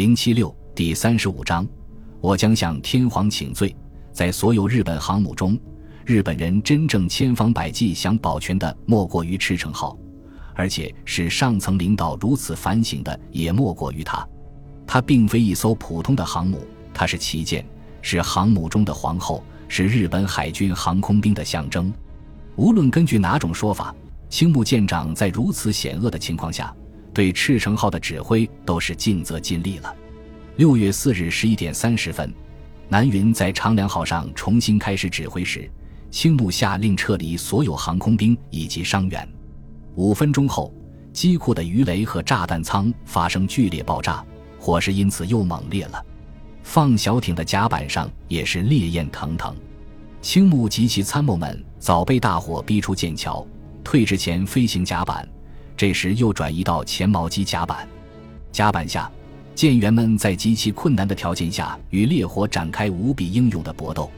零七六第三十五章，我将向天皇请罪。在所有日本航母中，日本人真正千方百计想保全的，莫过于赤城号，而且使上层领导如此反省的，也莫过于它。它并非一艘普通的航母，它是旗舰，是航母中的皇后，是日本海军航空兵的象征。无论根据哪种说法，青木舰长在如此险恶的情况下。对赤城号的指挥都是尽责尽力了。六月四日十一点三十分，南云在长良号上重新开始指挥时，青木下令撤离所有航空兵以及伤员。五分钟后，机库的鱼雷和炸弹舱发生剧烈爆炸，火势因此又猛烈了。放小艇的甲板上也是烈焰腾腾。青木及其参谋们早被大火逼出舰桥，退至前飞行甲板。这时又转移到前锚机甲板，甲板下，舰员们在极其困难的条件下与烈火展开无比英勇的搏斗。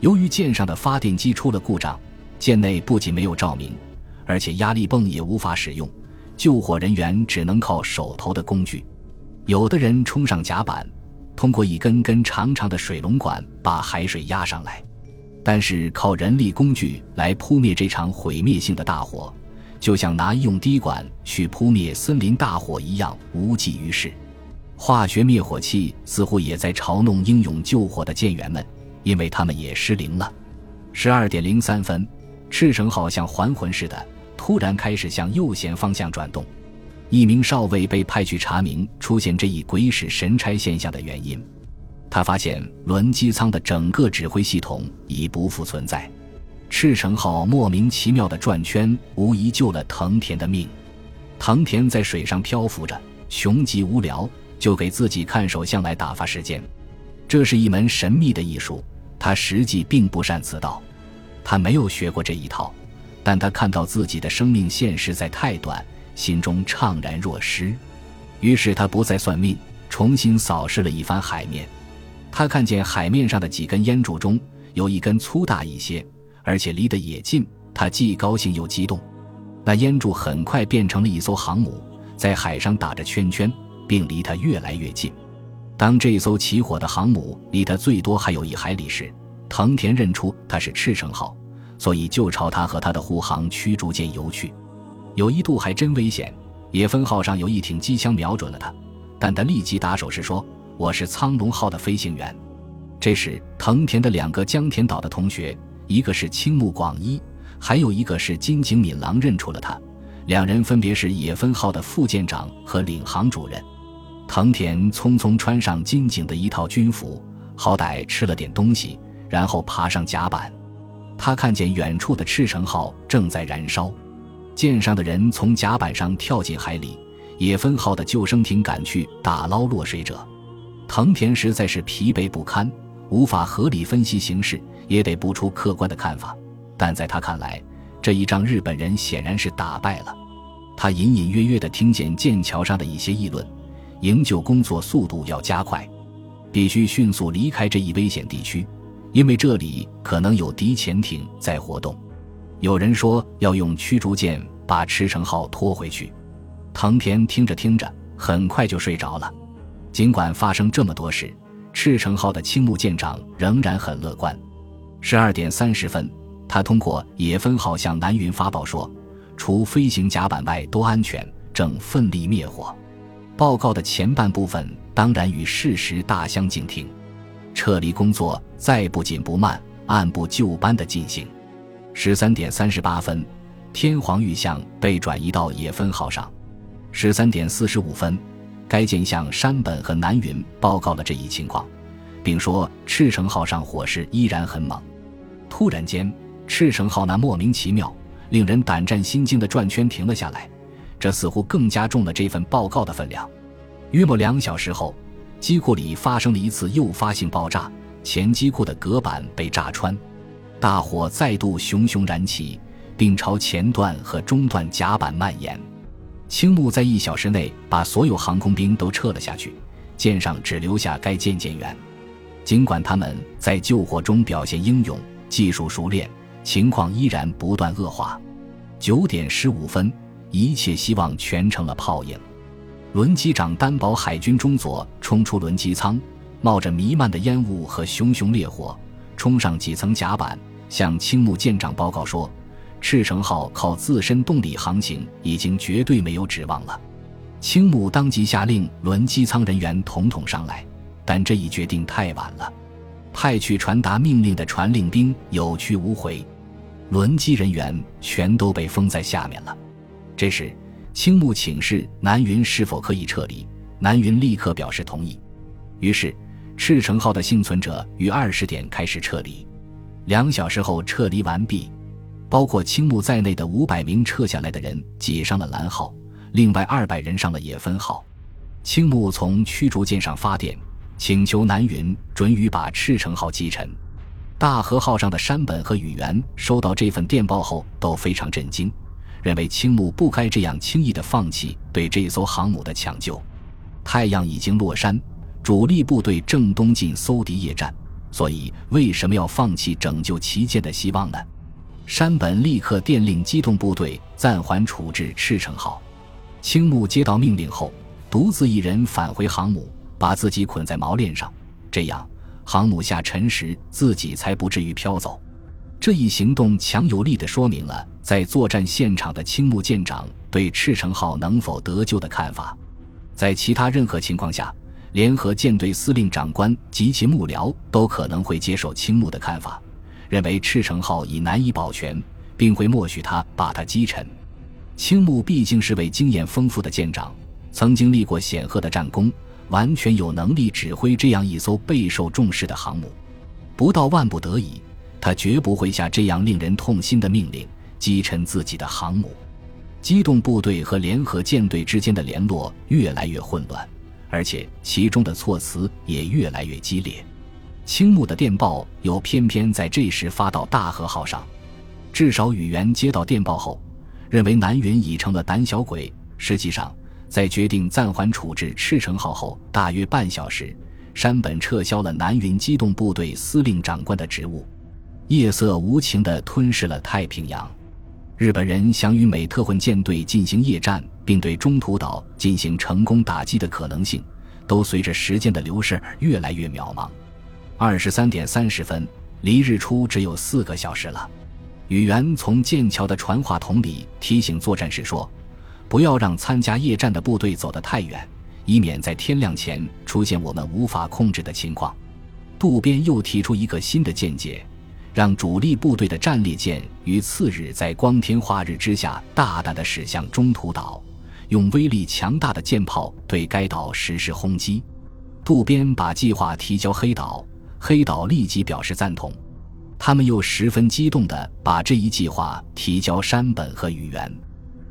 由于舰上的发电机出了故障，舰内不仅没有照明，而且压力泵也无法使用，救火人员只能靠手头的工具。有的人冲上甲板，通过一根根长长的水龙管把海水压上来，但是靠人力工具来扑灭这场毁灭性的大火。就像拿医用滴管去扑灭森林大火一样无济于事，化学灭火器似乎也在嘲弄英勇救火的舰员们，因为他们也失灵了。十二点零三分，赤城号像还魂似的，突然开始向右舷方向转动。一名少尉被派去查明出现这一鬼使神差现象的原因。他发现轮机舱的整个指挥系统已不复存在。赤城号莫名其妙的转圈，无疑救了藤田的命。藤田在水上漂浮着，穷极无聊，就给自己看手相来打发时间。这是一门神秘的艺术，他实际并不善此道。他没有学过这一套，但他看到自己的生命线实在太短，心中怅然若失。于是他不再算命，重新扫视了一番海面。他看见海面上的几根烟柱中有一根粗大一些。而且离得也近，他既高兴又激动。那烟柱很快变成了一艘航母，在海上打着圈圈，并离他越来越近。当这艘起火的航母离他最多还有一海里时，藤田认出它是赤城号，所以就朝他和他的护航驱逐舰游去。有一度还真危险，野分号上有一挺机枪瞄准了他，但他立即打手势说：“我是苍龙号的飞行员。”这时，藤田的两个江田岛的同学。一个是青木广一，还有一个是金井敏郎认出了他，两人分别是野分号的副舰长和领航主任。藤田匆匆穿上金井的一套军服，好歹吃了点东西，然后爬上甲板。他看见远处的赤城号正在燃烧，舰上的人从甲板上跳进海里，野分号的救生艇赶去打捞落水者。藤田实在是疲惫不堪，无法合理分析形势。也得不出客观的看法，但在他看来，这一仗日本人显然是打败了。他隐隐约约地听见剑桥上的一些议论：营救工作速度要加快，必须迅速离开这一危险地区，因为这里可能有敌潜艇在活动。有人说要用驱逐舰把赤城号拖回去。藤田听着听着，很快就睡着了。尽管发生这么多事，赤城号的青木舰长仍然很乐观。十二点三十分，他通过野分号向南云发报说，除飞行甲板外都安全，正奋力灭火。报告的前半部分当然与事实大相径庭，撤离工作再不紧不慢，按部就班的进行。十三点三十八分，天皇玉像被转移到野分号上。十三点四十五分，该舰向山本和南云报告了这一情况。并说赤城号上火势依然很猛。突然间，赤城号那莫名其妙、令人胆战心惊的转圈停了下来，这似乎更加重了这份报告的分量。约莫两小时后，机库里发生了一次诱发性爆炸，前机库的隔板被炸穿，大火再度熊熊燃起，并朝前段和中段甲板蔓延。青木在一小时内把所有航空兵都撤了下去，舰上只留下该舰舰员。尽管他们在救火中表现英勇、技术熟练，情况依然不断恶化。九点十五分，一切希望全成了泡影。轮机长担保海军中佐冲出轮机舱，冒着弥漫的烟雾和熊熊烈火，冲上几层甲板，向青木舰长报告说：“赤城号靠自身动力航行已经绝对没有指望了。”青木当即下令轮机舱人员统统上来，但这一决定太晚了。派去传达命令的传令兵有去无回，轮机人员全都被封在下面了。这时，青木请示南云是否可以撤离，南云立刻表示同意。于是，赤城号的幸存者于二十点开始撤离。两小时后撤离完毕，包括青木在内的五百名撤下来的人挤上了蓝号，另外二百人上了野分号。青木从驱逐舰上发电。请求南云准予把赤城号击沉。大和号上的山本和宇垣收到这份电报后都非常震惊，认为青木不该这样轻易的放弃对这艘航母的抢救。太阳已经落山，主力部队正东进搜敌夜战，所以为什么要放弃拯救旗舰的希望呢？山本立刻电令机动部队暂缓处置赤城号。青木接到命令后，独自一人返回航母。把自己捆在锚链上，这样航母下沉时自己才不至于飘走。这一行动强有力地说明了在作战现场的青木舰长对赤城号能否得救的看法。在其他任何情况下，联合舰队司令长官及其幕僚都可能会接受青木的看法，认为赤城号已难以保全，并会默许他把它击沉。青木毕竟是位经验丰富的舰长，曾经立过显赫的战功。完全有能力指挥这样一艘备受重视的航母，不到万不得已，他绝不会下这样令人痛心的命令，击沉自己的航母。机动部队和联合舰队之间的联络越来越混乱，而且其中的措辞也越来越激烈。青木的电报又偏偏在这时发到大和号上，至少宇垣接到电报后，认为南云已成了胆小鬼。实际上。在决定暂缓处置赤城号后，大约半小时，山本撤销了南云机动部队司令长官的职务。夜色无情地吞噬了太平洋，日本人想与美特混舰队进行夜战，并对中途岛进行成功打击的可能性，都随着时间的流逝越来越渺茫。二十三点三十分，离日出只有四个小时了。宇垣从剑桥的传话筒里提醒作战士说。不要让参加夜战的部队走得太远，以免在天亮前出现我们无法控制的情况。渡边又提出一个新的见解，让主力部队的战列舰于次日在光天化日之下大胆地驶向中途岛，用威力强大的舰炮对该岛实施轰击。渡边把计划提交黑岛，黑岛立即表示赞同。他们又十分激动地把这一计划提交山本和宇垣。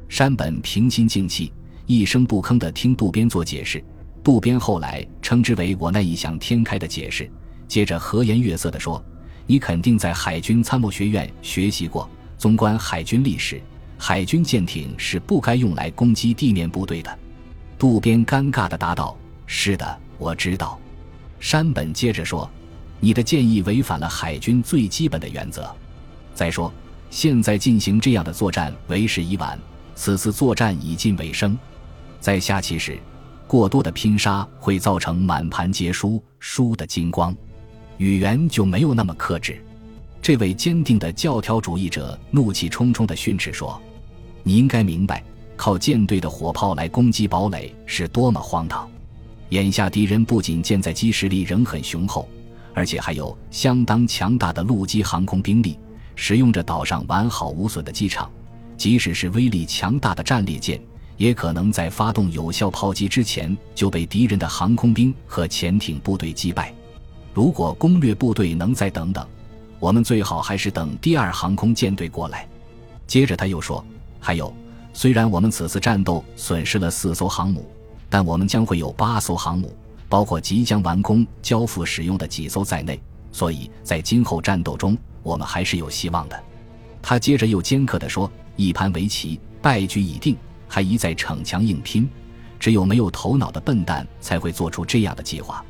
山本平心静气，一声不吭地听渡边做解释。渡边后来称之为“我那异想天开的解释”。接着和颜悦色地说：“你肯定在海军参谋学院学习过。纵观海军历史，海军舰艇是不该用来攻击地面部队的。”渡边尴尬地答道：“是的，我知道。”山本接着说：“你的建议违反了海军最基本的原则。再说，现在进行这样的作战为时已晚。”此次作战已近尾声，在下棋时，过多的拼杀会造成满盘皆输，输的精光。语言就没有那么克制。这位坚定的教条主义者怒气冲冲地训斥说：“你应该明白，靠舰队的火炮来攻击堡垒是多么荒唐。眼下敌人不仅舰载机实力仍很雄厚，而且还有相当强大的陆基航空兵力，使用着岛上完好无损的机场。”即使是威力强大的战列舰，也可能在发动有效炮击之前就被敌人的航空兵和潜艇部队击败。如果攻略部队能再等等，我们最好还是等第二航空舰队过来。接着他又说：“还有，虽然我们此次战斗损失了四艘航母，但我们将会有八艘航母，包括即将完工交付使用的几艘在内，所以在今后战斗中，我们还是有希望的。”他接着又尖刻地说。一盘围棋，败局已定，还一再逞强硬拼，只有没有头脑的笨蛋才会做出这样的计划。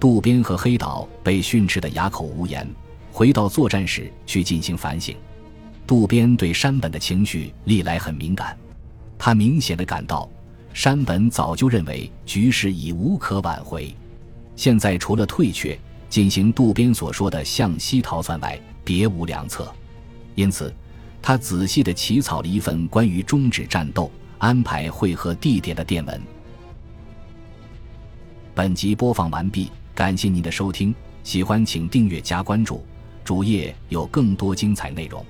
渡边和黑岛被训斥得哑口无言，回到作战室去进行反省。渡边对山本的情绪历来很敏感，他明显的感到山本早就认为局势已无可挽回，现在除了退却，进行渡边所说的向西逃窜外，别无良策。因此，他仔细地起草了一份关于终止战斗、安排会合地点的电文。本集播放完毕，感谢您的收听，喜欢请订阅加关注，主页有更多精彩内容。